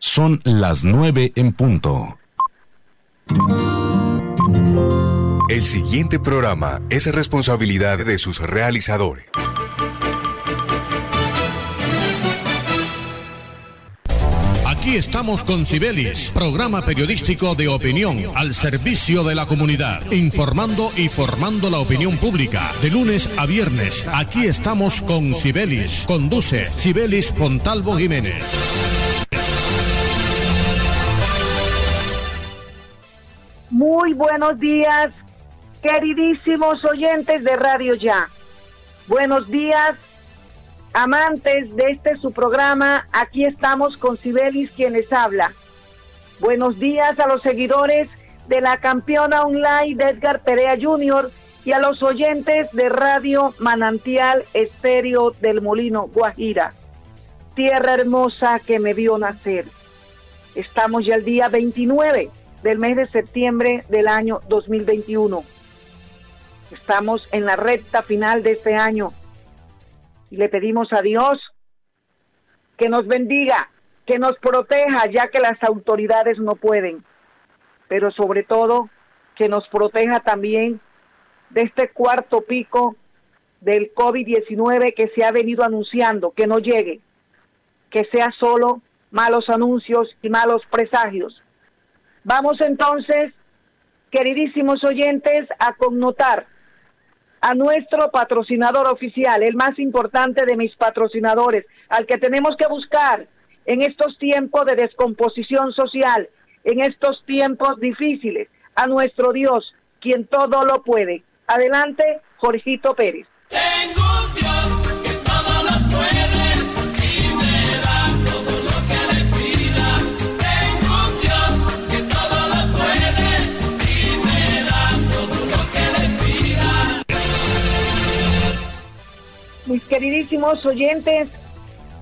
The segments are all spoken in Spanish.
Son las nueve en punto. El siguiente programa es responsabilidad de sus realizadores. Aquí estamos con Cibelis, programa periodístico de opinión al servicio de la comunidad, informando y formando la opinión pública. De lunes a viernes, aquí estamos con Cibelis. Conduce Cibelis Fontalvo Jiménez. Muy buenos días, queridísimos oyentes de Radio Ya. Buenos días, amantes de este su programa. Aquí estamos con Sibelis quienes habla. Buenos días a los seguidores de la campeona online de Edgar Perea Jr. y a los oyentes de Radio Manantial Estéreo del Molino, Guajira. Tierra hermosa que me vio nacer. Estamos ya el día 29 del mes de septiembre del año 2021. Estamos en la recta final de este año y le pedimos a Dios que nos bendiga, que nos proteja, ya que las autoridades no pueden, pero sobre todo que nos proteja también de este cuarto pico del COVID-19 que se ha venido anunciando, que no llegue, que sea solo malos anuncios y malos presagios. Vamos entonces, queridísimos oyentes, a connotar a nuestro patrocinador oficial, el más importante de mis patrocinadores, al que tenemos que buscar en estos tiempos de descomposición social, en estos tiempos difíciles, a nuestro Dios, quien todo lo puede. Adelante, Jorgito Pérez. mis queridísimos oyentes,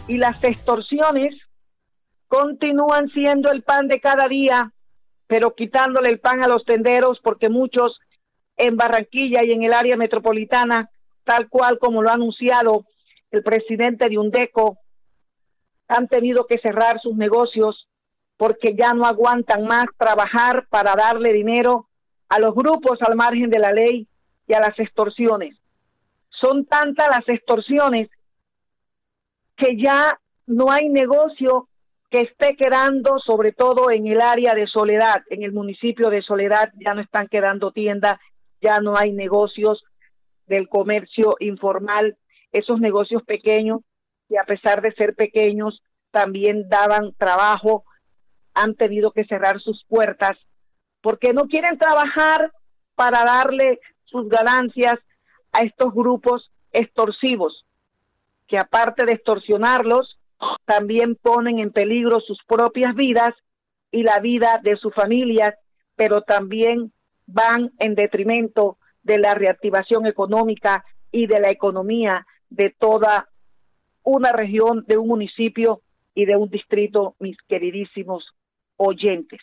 y las extorsiones continúan siendo el pan de cada día, pero quitándole el pan a los tenderos porque muchos en Barranquilla y en el área metropolitana, tal cual como lo ha anunciado el presidente de UNDECO, han tenido que cerrar sus negocios porque ya no aguantan más trabajar para darle dinero a los grupos al margen de la ley y a las extorsiones. Son tantas las extorsiones que ya no hay negocio que esté quedando, sobre todo en el área de Soledad, en el municipio de Soledad, ya no están quedando tiendas, ya no hay negocios del comercio informal, esos negocios pequeños, que a pesar de ser pequeños, también daban trabajo, han tenido que cerrar sus puertas, porque no quieren trabajar para darle sus ganancias a estos grupos extorsivos, que aparte de extorsionarlos, también ponen en peligro sus propias vidas y la vida de sus familias, pero también van en detrimento de la reactivación económica y de la economía de toda una región, de un municipio y de un distrito, mis queridísimos oyentes.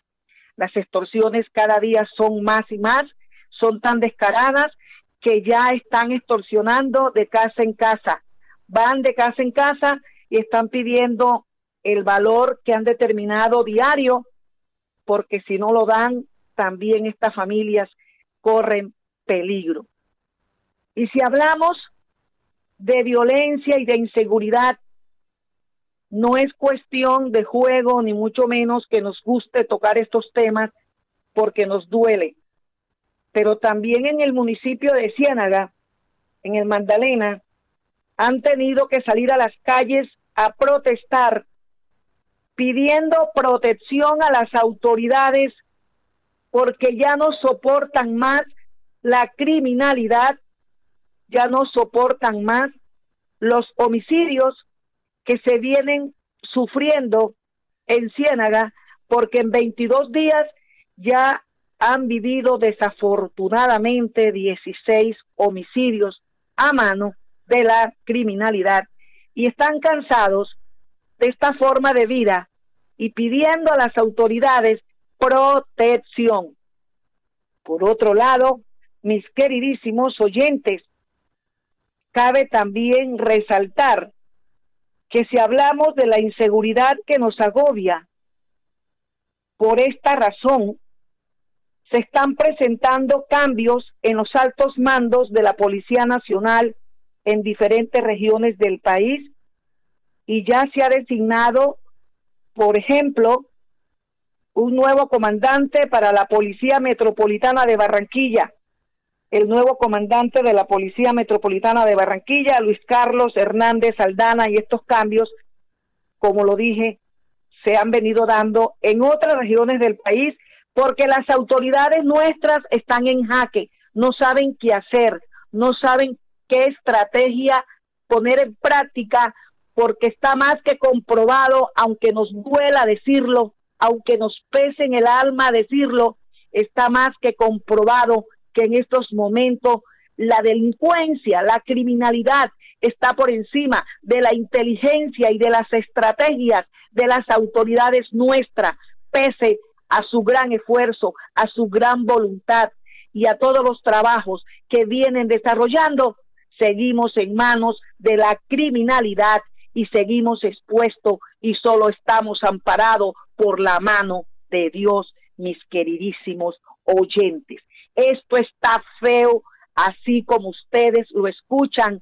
Las extorsiones cada día son más y más, son tan descaradas que ya están extorsionando de casa en casa. Van de casa en casa y están pidiendo el valor que han determinado diario, porque si no lo dan, también estas familias corren peligro. Y si hablamos de violencia y de inseguridad, no es cuestión de juego, ni mucho menos que nos guste tocar estos temas, porque nos duele pero también en el municipio de Ciénaga, en el Magdalena, han tenido que salir a las calles a protestar pidiendo protección a las autoridades porque ya no soportan más la criminalidad, ya no soportan más los homicidios que se vienen sufriendo en Ciénaga, porque en 22 días ya han vivido desafortunadamente 16 homicidios a mano de la criminalidad y están cansados de esta forma de vida y pidiendo a las autoridades protección. Por otro lado, mis queridísimos oyentes, cabe también resaltar que si hablamos de la inseguridad que nos agobia Por esta razón, se están presentando cambios en los altos mandos de la Policía Nacional en diferentes regiones del país y ya se ha designado, por ejemplo, un nuevo comandante para la Policía Metropolitana de Barranquilla. El nuevo comandante de la Policía Metropolitana de Barranquilla, Luis Carlos Hernández Aldana, y estos cambios, como lo dije, se han venido dando en otras regiones del país porque las autoridades nuestras están en jaque, no saben qué hacer, no saben qué estrategia poner en práctica, porque está más que comprobado, aunque nos duela decirlo, aunque nos pese en el alma decirlo, está más que comprobado que en estos momentos la delincuencia, la criminalidad está por encima de la inteligencia y de las estrategias de las autoridades nuestras, pese a su gran esfuerzo, a su gran voluntad y a todos los trabajos que vienen desarrollando, seguimos en manos de la criminalidad y seguimos expuestos y solo estamos amparados por la mano de Dios, mis queridísimos oyentes. Esto está feo, así como ustedes lo escuchan,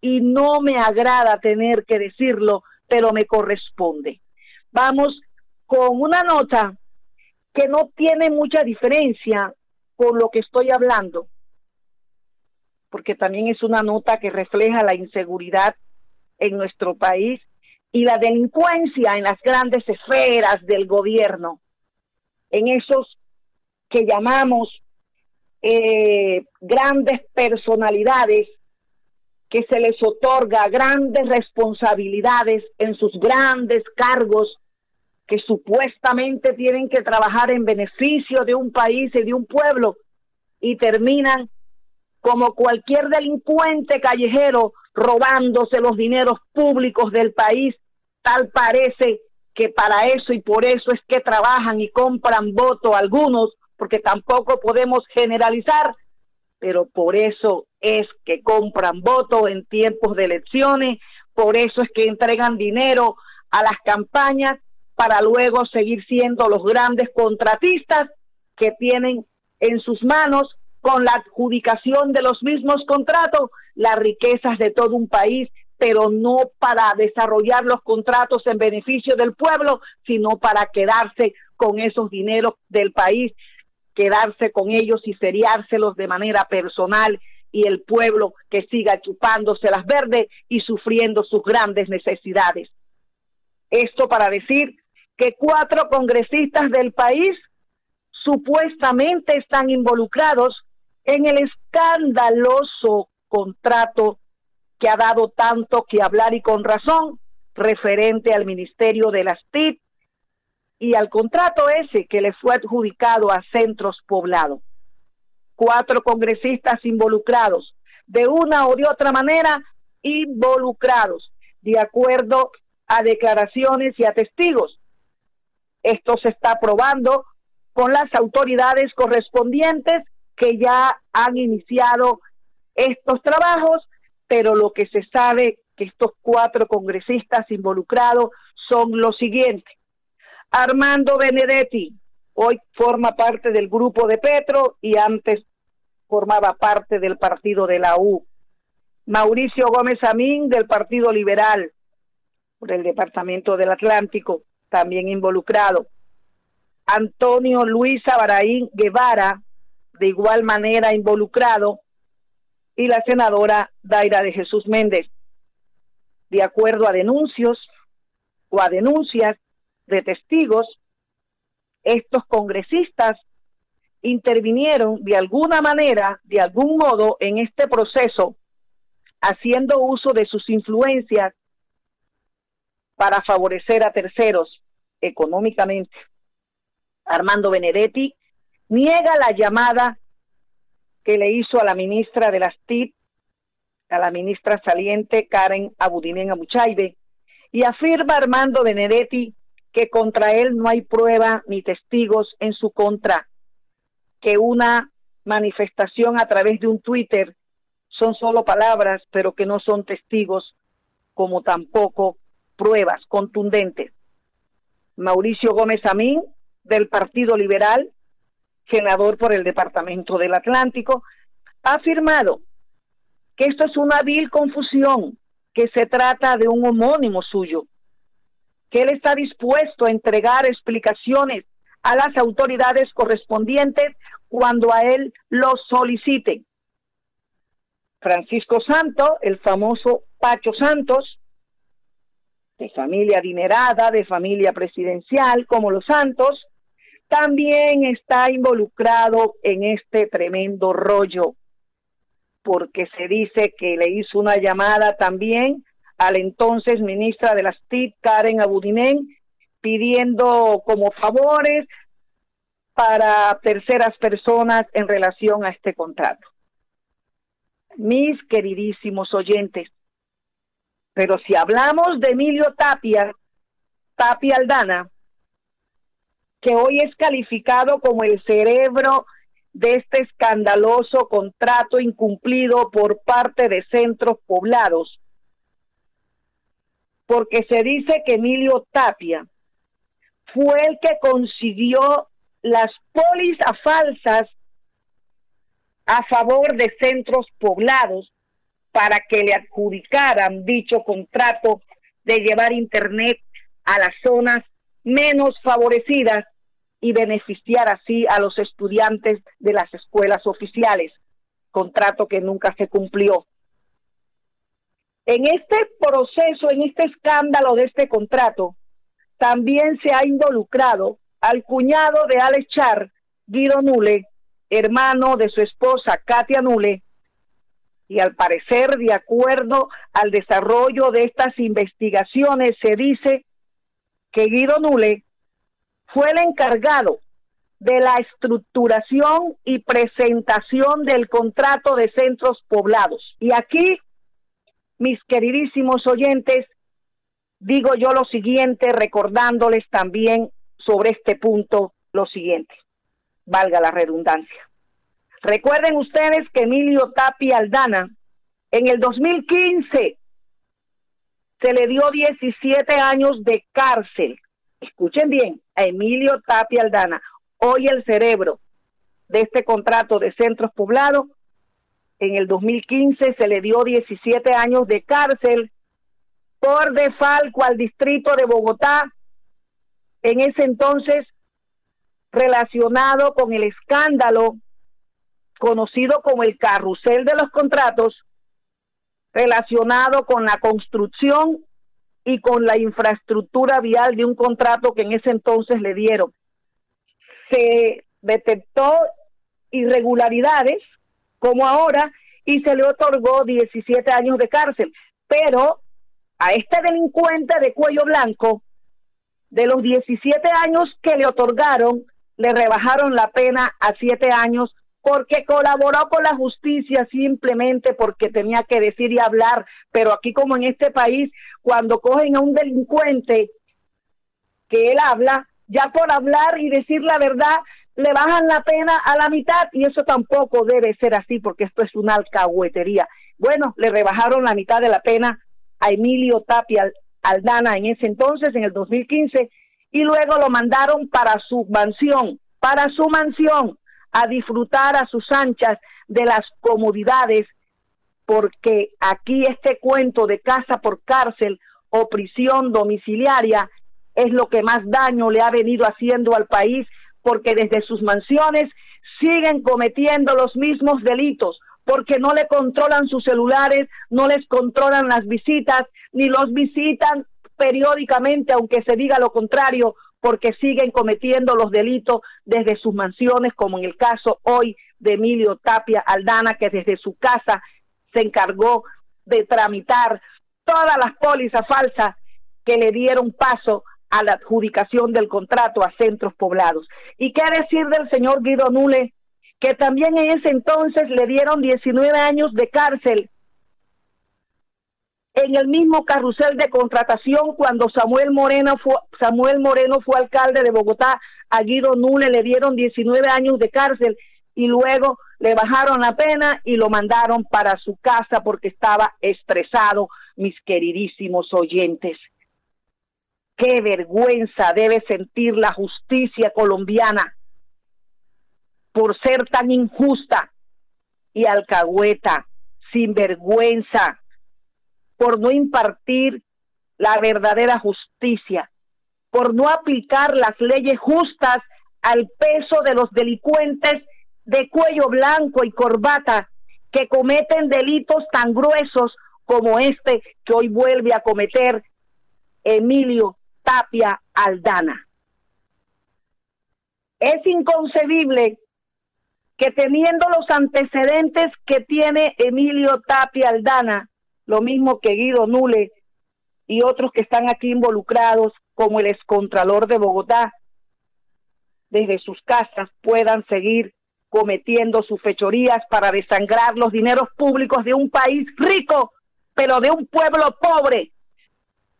y no me agrada tener que decirlo, pero me corresponde. Vamos con una nota que no tiene mucha diferencia con lo que estoy hablando, porque también es una nota que refleja la inseguridad en nuestro país y la delincuencia en las grandes esferas del gobierno, en esos que llamamos eh, grandes personalidades que se les otorga grandes responsabilidades en sus grandes cargos que supuestamente tienen que trabajar en beneficio de un país y de un pueblo y terminan como cualquier delincuente callejero robándose los dineros públicos del país, tal parece que para eso y por eso es que trabajan y compran voto algunos, porque tampoco podemos generalizar, pero por eso es que compran voto en tiempos de elecciones, por eso es que entregan dinero a las campañas para luego seguir siendo los grandes contratistas que tienen en sus manos con la adjudicación de los mismos contratos las riquezas de todo un país, pero no para desarrollar los contratos en beneficio del pueblo, sino para quedarse con esos dineros del país, quedarse con ellos y seriárselos de manera personal y el pueblo que siga chupándose las verdes y sufriendo sus grandes necesidades. Esto para decir que cuatro congresistas del país supuestamente están involucrados en el escandaloso contrato que ha dado tanto que hablar y con razón referente al Ministerio de las TIP y al contrato ese que le fue adjudicado a centros poblados. Cuatro congresistas involucrados, de una o de otra manera, involucrados, de acuerdo a declaraciones y a testigos. Esto se está probando con las autoridades correspondientes que ya han iniciado estos trabajos, pero lo que se sabe que estos cuatro congresistas involucrados son los siguientes. Armando Benedetti, hoy forma parte del grupo de Petro y antes formaba parte del partido de la U. Mauricio Gómez Amín del Partido Liberal por el Departamento del Atlántico, también involucrado. Antonio Luis Abaraín Guevara, de igual manera involucrado, y la senadora Daira de Jesús Méndez. De acuerdo a denuncios o a denuncias de testigos, estos congresistas intervinieron de alguna manera, de algún modo, en este proceso, haciendo uso de sus influencias para favorecer a terceros económicamente. Armando Benedetti niega la llamada que le hizo a la ministra de las TIP, a la ministra saliente Karen Abudinen Amuchaibe, y afirma Armando Benedetti que contra él no hay prueba ni testigos en su contra, que una manifestación a través de un Twitter son solo palabras, pero que no son testigos, como tampoco pruebas contundentes. Mauricio Gómez Amín del Partido Liberal, senador por el Departamento del Atlántico, ha afirmado que esto es una vil confusión, que se trata de un homónimo suyo, que él está dispuesto a entregar explicaciones a las autoridades correspondientes cuando a él lo soliciten. Francisco Santo, el famoso Pacho Santos, de familia adinerada, de familia presidencial, como los Santos, también está involucrado en este tremendo rollo, porque se dice que le hizo una llamada también al entonces ministra de las TIC, Karen Abudinen, pidiendo como favores para terceras personas en relación a este contrato. Mis queridísimos oyentes, pero si hablamos de Emilio Tapia, Tapia Aldana, que hoy es calificado como el cerebro de este escandaloso contrato incumplido por parte de centros poblados, porque se dice que Emilio Tapia fue el que consiguió las pólizas falsas a favor de centros poblados para que le adjudicaran dicho contrato de llevar Internet a las zonas menos favorecidas y beneficiar así a los estudiantes de las escuelas oficiales, contrato que nunca se cumplió. En este proceso, en este escándalo de este contrato, también se ha involucrado al cuñado de Alex Char, Guido Nule, hermano de su esposa Katia Nule, y al parecer, de acuerdo al desarrollo de estas investigaciones, se dice que Guido Nule fue el encargado de la estructuración y presentación del contrato de centros poblados. Y aquí, mis queridísimos oyentes, digo yo lo siguiente, recordándoles también sobre este punto lo siguiente, valga la redundancia. Recuerden ustedes que Emilio Tapia Aldana en el 2015 se le dio 17 años de cárcel. Escuchen bien, a Emilio Tapia Aldana, hoy el cerebro de este contrato de centros poblados, en el 2015 se le dio 17 años de cárcel por defalco al distrito de Bogotá, en ese entonces relacionado con el escándalo conocido como el carrusel de los contratos, relacionado con la construcción y con la infraestructura vial de un contrato que en ese entonces le dieron. Se detectó irregularidades, como ahora, y se le otorgó 17 años de cárcel. Pero a este delincuente de cuello blanco, de los 17 años que le otorgaron, le rebajaron la pena a 7 años porque colaboró con la justicia simplemente porque tenía que decir y hablar, pero aquí como en este país, cuando cogen a un delincuente que él habla, ya por hablar y decir la verdad, le bajan la pena a la mitad. Y eso tampoco debe ser así porque esto es una alcahuetería. Bueno, le rebajaron la mitad de la pena a Emilio Tapia Aldana en ese entonces, en el 2015, y luego lo mandaron para su mansión, para su mansión, a disfrutar a sus anchas de las comodidades, porque aquí este cuento de casa por cárcel o prisión domiciliaria es lo que más daño le ha venido haciendo al país, porque desde sus mansiones siguen cometiendo los mismos delitos, porque no le controlan sus celulares, no les controlan las visitas, ni los visitan periódicamente, aunque se diga lo contrario, porque siguen cometiendo los delitos desde sus mansiones, como en el caso hoy de Emilio Tapia Aldana, que desde su casa se encargó de tramitar todas las pólizas falsas que le dieron paso a la adjudicación del contrato a centros poblados. ¿Y qué decir del señor Guido Nule, que también en ese entonces le dieron 19 años de cárcel en el mismo carrusel de contratación cuando Samuel Moreno fue, Samuel Moreno fue alcalde de Bogotá, a Guido Nule le dieron 19 años de cárcel y luego le bajaron la pena y lo mandaron para su casa porque estaba estresado, mis queridísimos oyentes. Qué vergüenza debe sentir la justicia colombiana por ser tan injusta y alcahueta, sin vergüenza, por no impartir la verdadera justicia, por no aplicar las leyes justas al peso de los delincuentes de cuello blanco y corbata que cometen delitos tan gruesos como este que hoy vuelve a cometer Emilio Tapia Aldana. Es inconcebible que teniendo los antecedentes que tiene Emilio Tapia Aldana, lo mismo que Guido Nule y otros que están aquí involucrados, como el excontralor de Bogotá, desde sus casas puedan seguir cometiendo sus fechorías para desangrar los dineros públicos de un país rico, pero de un pueblo pobre,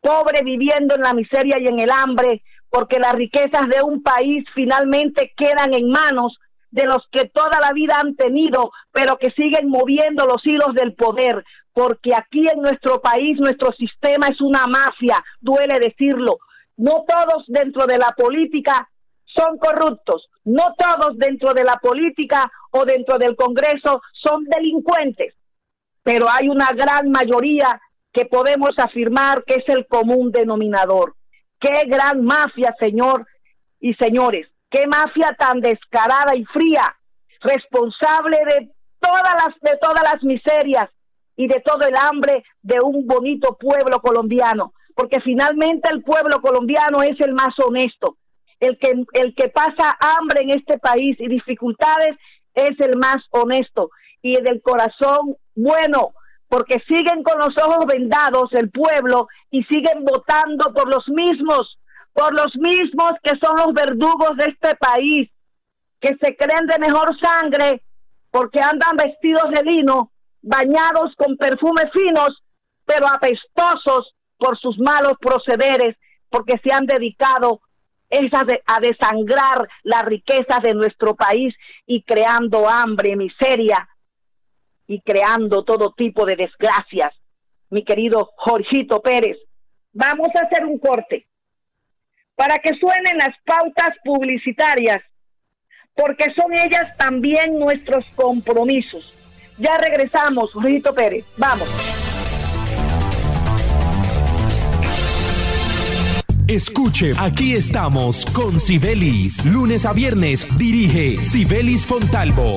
pobre viviendo en la miseria y en el hambre, porque las riquezas de un país finalmente quedan en manos de los que toda la vida han tenido, pero que siguen moviendo los hilos del poder, porque aquí en nuestro país nuestro sistema es una mafia, duele decirlo. No todos dentro de la política son corruptos, no todos dentro de la política o dentro del Congreso son delincuentes, pero hay una gran mayoría que podemos afirmar que es el común denominador. Qué gran mafia, señor y señores, qué mafia tan descarada y fría, responsable de todas las de todas las miserias y de todo el hambre de un bonito pueblo colombiano, porque finalmente el pueblo colombiano es el más honesto. El que el que pasa hambre en este país y dificultades es el más honesto y del corazón bueno, porque siguen con los ojos vendados el pueblo y siguen votando por los mismos por los mismos que son los verdugos de este país, que se creen de mejor sangre porque andan vestidos de lino, bañados con perfumes finos, pero apestosos por sus malos procederes, porque se han dedicado a, a desangrar las riquezas de nuestro país y creando hambre, miseria y creando todo tipo de desgracias. Mi querido Jorgito Pérez, vamos a hacer un corte para que suenen las pautas publicitarias, porque son ellas también nuestros compromisos. Ya regresamos, Rito Pérez. Vamos. Escuche, aquí estamos con Sibelis. Lunes a viernes dirige Sibelis Fontalvo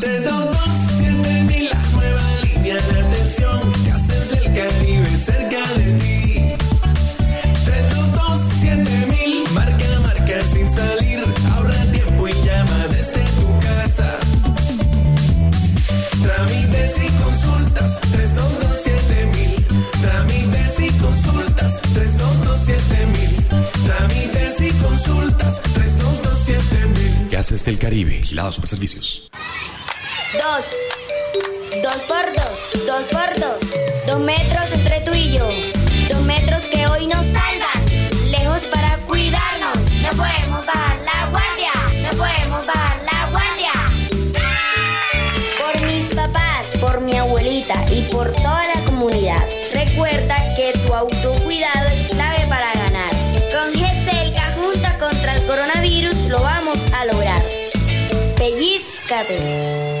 Gases del Caribe, Vigilado Super Servicios. Dos. Dos por dos. Dos por dos. Dos metros entre tú y yo. Dos metros que hoy nos salvan. Lejos para cuidarnos. No podemos bajar la guardia. No podemos bajar la guardia. Por mis papás, por mi abuelita y por toda la comunidad. Recuerda que tu autocuidado es discovered.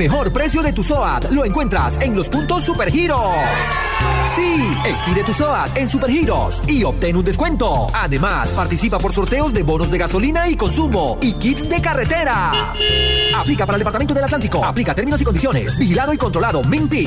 Mejor precio de tu SOAT lo encuentras en los puntos Supergiros. Sí, expide tu SOAT en Supergiros y obtén un descuento. Además, participa por sorteos de bonos de gasolina y consumo y kits de carretera. Aplica para el Departamento del Atlántico. Aplica términos y condiciones. Vigilado y controlado. Minty.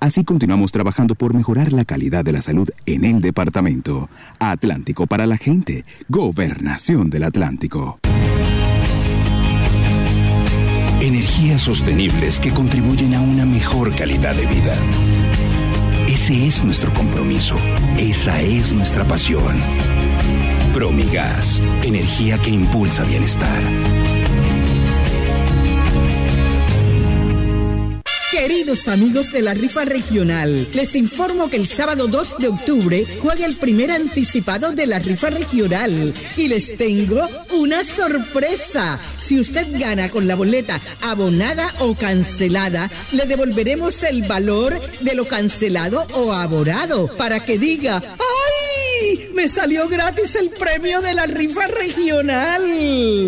Así continuamos trabajando por mejorar la calidad de la salud en el departamento. Atlántico para la gente. Gobernación del Atlántico. Energías sostenibles que contribuyen a una mejor calidad de vida. Ese es nuestro compromiso. Esa es nuestra pasión. Promigas. Energía que impulsa bienestar. Queridos amigos de la rifa regional, les informo que el sábado 2 de octubre juega el primer anticipado de la rifa regional y les tengo una sorpresa. Si usted gana con la boleta abonada o cancelada, le devolveremos el valor de lo cancelado o abonado para que diga, Me salió gratis el premio de la rifa regional.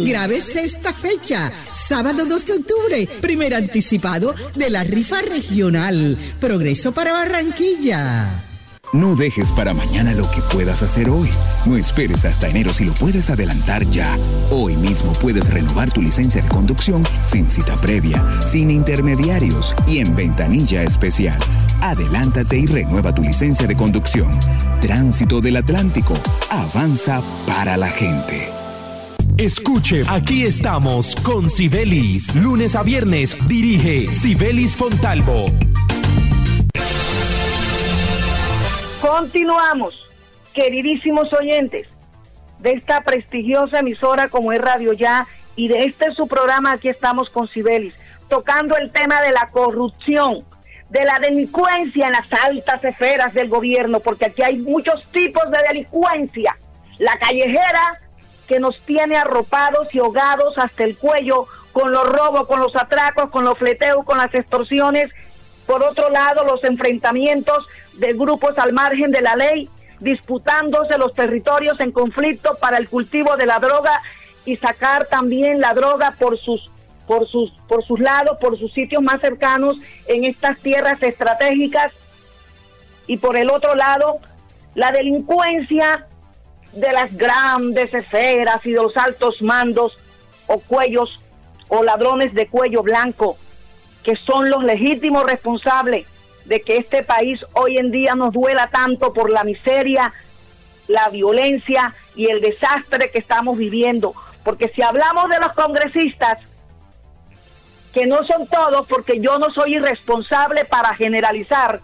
Grábese esta fecha, sábado 2 de octubre, primer anticipado de la rifa regional. Progreso para Barranquilla. No dejes para mañana lo que puedas hacer hoy. No esperes hasta enero si lo puedes adelantar ya. Hoy mismo puedes renovar tu licencia de conducción sin cita previa, sin intermediarios y en ventanilla especial. Adelántate y renueva tu licencia de conducción. Tránsito del Atlántico. Avanza para la gente. Escuche, aquí estamos con Sibelis. Lunes a viernes dirige Sibelis Fontalvo. Continuamos, queridísimos oyentes de esta prestigiosa emisora como es Radio Ya y de este su programa aquí estamos con Sibelis, tocando el tema de la corrupción, de la delincuencia en las altas esferas del gobierno, porque aquí hay muchos tipos de delincuencia. La callejera que nos tiene arropados y ahogados hasta el cuello con los robos, con los atracos, con los fleteos, con las extorsiones. Por otro lado, los enfrentamientos de grupos al margen de la ley, disputándose los territorios en conflicto para el cultivo de la droga y sacar también la droga por sus por sus por sus lados, por sus sitios más cercanos en estas tierras estratégicas. Y por el otro lado la delincuencia de las grandes esferas y de los altos mandos o cuellos o ladrones de cuello blanco que son los legítimos responsables de que este país hoy en día nos duela tanto por la miseria, la violencia y el desastre que estamos viviendo. Porque si hablamos de los congresistas, que no son todos, porque yo no soy irresponsable para generalizar,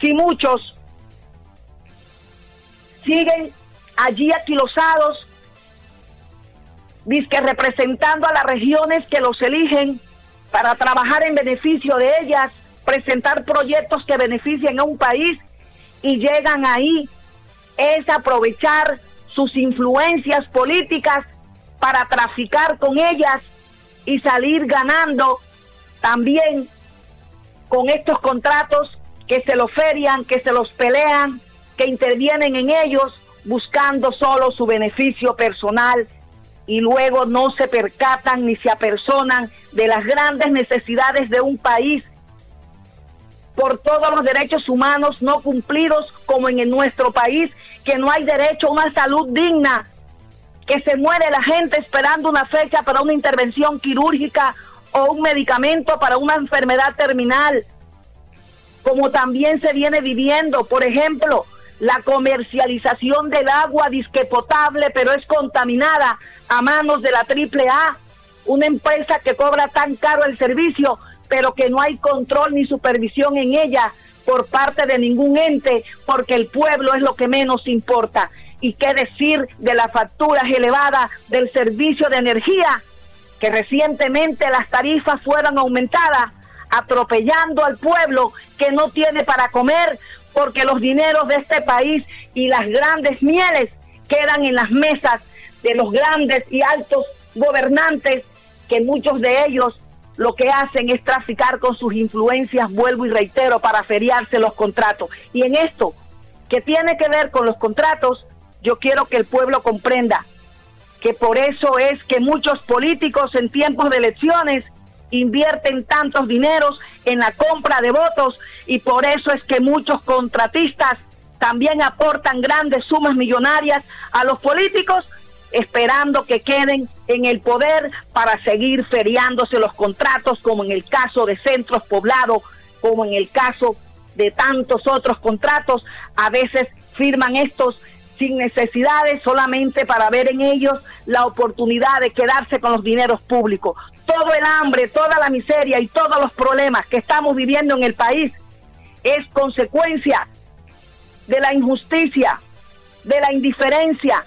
si muchos siguen allí aquilosados, que representando a las regiones que los eligen para trabajar en beneficio de ellas, presentar proyectos que beneficien a un país y llegan ahí es aprovechar sus influencias políticas para traficar con ellas y salir ganando también con estos contratos que se los ferian, que se los pelean, que intervienen en ellos buscando solo su beneficio personal y luego no se percatan ni se apersonan de las grandes necesidades de un país por todos los derechos humanos no cumplidos como en, nuestro país, que no hay derecho a una salud digna, que se muere la gente esperando una fecha para una intervención quirúrgica o un medicamento para una enfermedad terminal, como también se viene viviendo, por ejemplo, la comercialización del agua disque potable, pero es contaminada a manos de la AAA, una empresa que cobra tan caro el servicio pero que no hay control ni supervisión en ella por parte de ningún ente, porque el pueblo es lo que menos importa. ¿Y qué decir de las facturas elevadas del servicio de energía? Que recientemente las tarifas fueron aumentadas atropellando al pueblo que no tiene para comer, porque los dineros de este país y las grandes mieles quedan en las mesas de los grandes y altos gobernantes, que muchos de ellos lo que hacen es traficar con sus influencias, vuelvo y reitero, para feriarse los contratos. Y en esto, que tiene que ver con los contratos, yo quiero que el pueblo comprenda que por eso es que muchos políticos en tiempos de elecciones invierten tantos dineros en la compra de votos y por eso es que muchos contratistas también aportan grandes sumas millonarias a los políticos esperando que queden en el poder para seguir feriándose los contratos, como en el caso de centros poblados, como en el caso de tantos otros contratos. A veces firman estos sin necesidades, solamente para ver en ellos la oportunidad de quedarse con los dineros públicos. Todo el hambre, toda la miseria y todos los problemas que estamos viviendo en el país es consecuencia de la injusticia, de la indiferencia,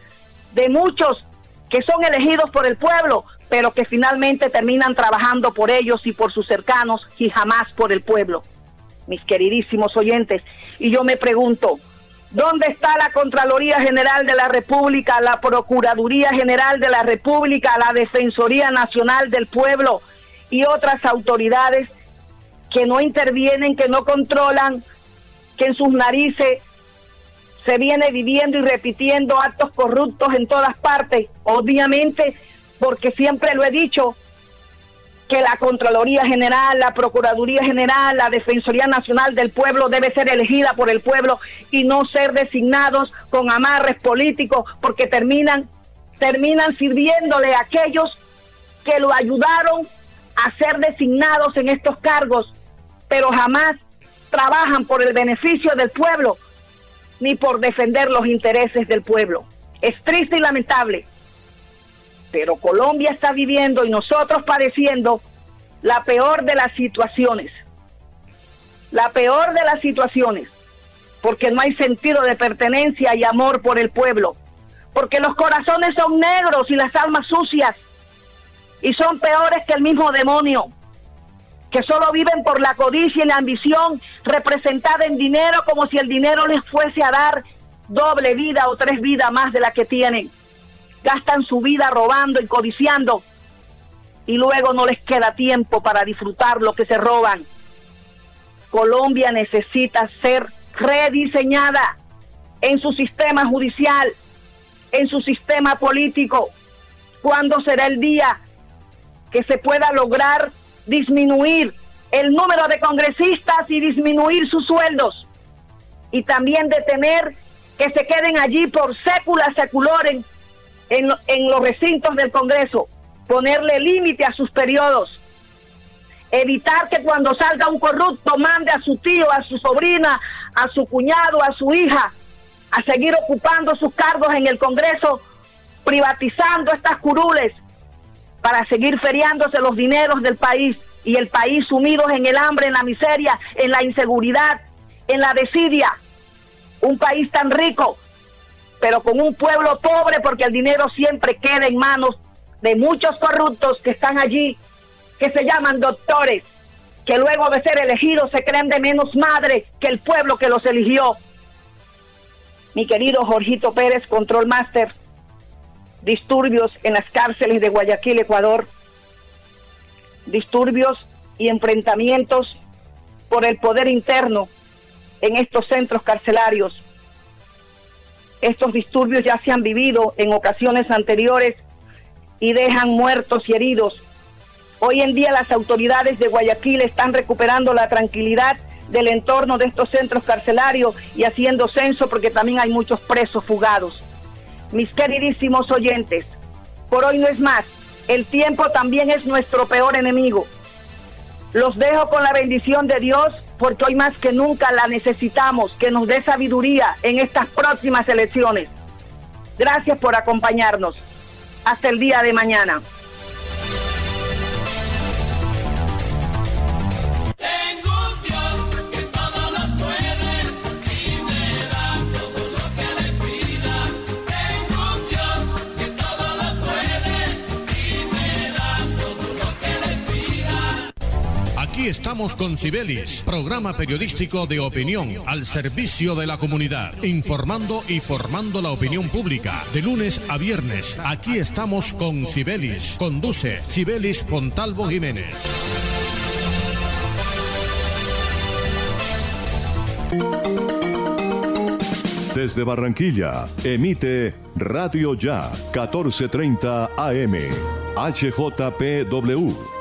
de muchos que son elegidos por el pueblo, pero que finalmente terminan trabajando por ellos y por sus cercanos y jamás por el pueblo. Mis queridísimos oyentes, y yo me pregunto, ¿dónde está la Contraloría General de la República, la Procuraduría General de la República, la Defensoría Nacional del Pueblo y otras autoridades que no intervienen, que no controlan, que en sus narices se viene viviendo y repitiendo actos corruptos en todas partes, obviamente porque siempre lo he dicho, que la Contraloría General, la Procuraduría General, la Defensoría Nacional del Pueblo debe ser elegida por el pueblo y no ser designados con amarres políticos porque terminan, terminan sirviéndole a aquellos que lo ayudaron a ser designados en estos cargos, pero jamás trabajan por el beneficio del pueblo ni por defender los intereses del pueblo. Es triste y lamentable, pero Colombia está viviendo y nosotros padeciendo la peor de las situaciones. La peor de las situaciones, porque no hay sentido de pertenencia y amor por el pueblo, porque los corazones son negros y las almas sucias, y son peores que el mismo demonio que solo viven por la codicia y la ambición representada en dinero como si el dinero les fuese a dar doble vida o tres vidas más de la que tienen. Gastan su vida robando y codiciando y luego no les queda tiempo para disfrutar lo que se roban. Colombia necesita ser rediseñada en su sistema judicial, en su sistema político. ¿Cuándo será el día que se pueda lograr disminuir el número de congresistas y disminuir sus sueldos. Y también detener que se queden allí por sécula seculoren en, en los recintos del Congreso. Ponerle límite a sus periodos. Evitar que cuando salga un corrupto mande a su tío, a su sobrina, a su cuñado, a su hija, a seguir ocupando sus cargos en el Congreso, privatizando estas curules para seguir feriándose los dineros del país y el país sumidos en el hambre, en la miseria, en la inseguridad, en la desidia. Un país tan rico, pero con un pueblo pobre porque el dinero siempre queda en manos de muchos corruptos que están allí, que se llaman doctores, que luego de ser elegidos se creen de menos madre que el pueblo que los eligió. Mi querido Jorgito Pérez, Control Master, disturbios en las cárceles de Guayaquil, Ecuador, disturbios y enfrentamientos por el poder interno en estos centros carcelarios. Estos disturbios ya se han vivido en ocasiones anteriores y dejan muertos y heridos. Hoy en día las autoridades de Guayaquil están recuperando la tranquilidad del entorno de estos centros carcelarios y haciendo censo porque también hay muchos presos fugados mis queridísimos oyentes, por hoy no es más. El tiempo también es nuestro peor enemigo. Los dejo con la bendición de Dios porque hoy más que nunca la necesitamos, que nos dé sabiduría en estas próximas elecciones. Gracias por acompañarnos. Hasta el día de mañana. Aquí estamos con Cibelis, programa periodístico de opinión al servicio de la comunidad, informando y formando la opinión pública. De lunes a viernes, aquí estamos con Cibelis. Conduce Cibelis Fontalvo Jiménez. Desde Barranquilla, emite Radio Ya 1430 AM, HJPW,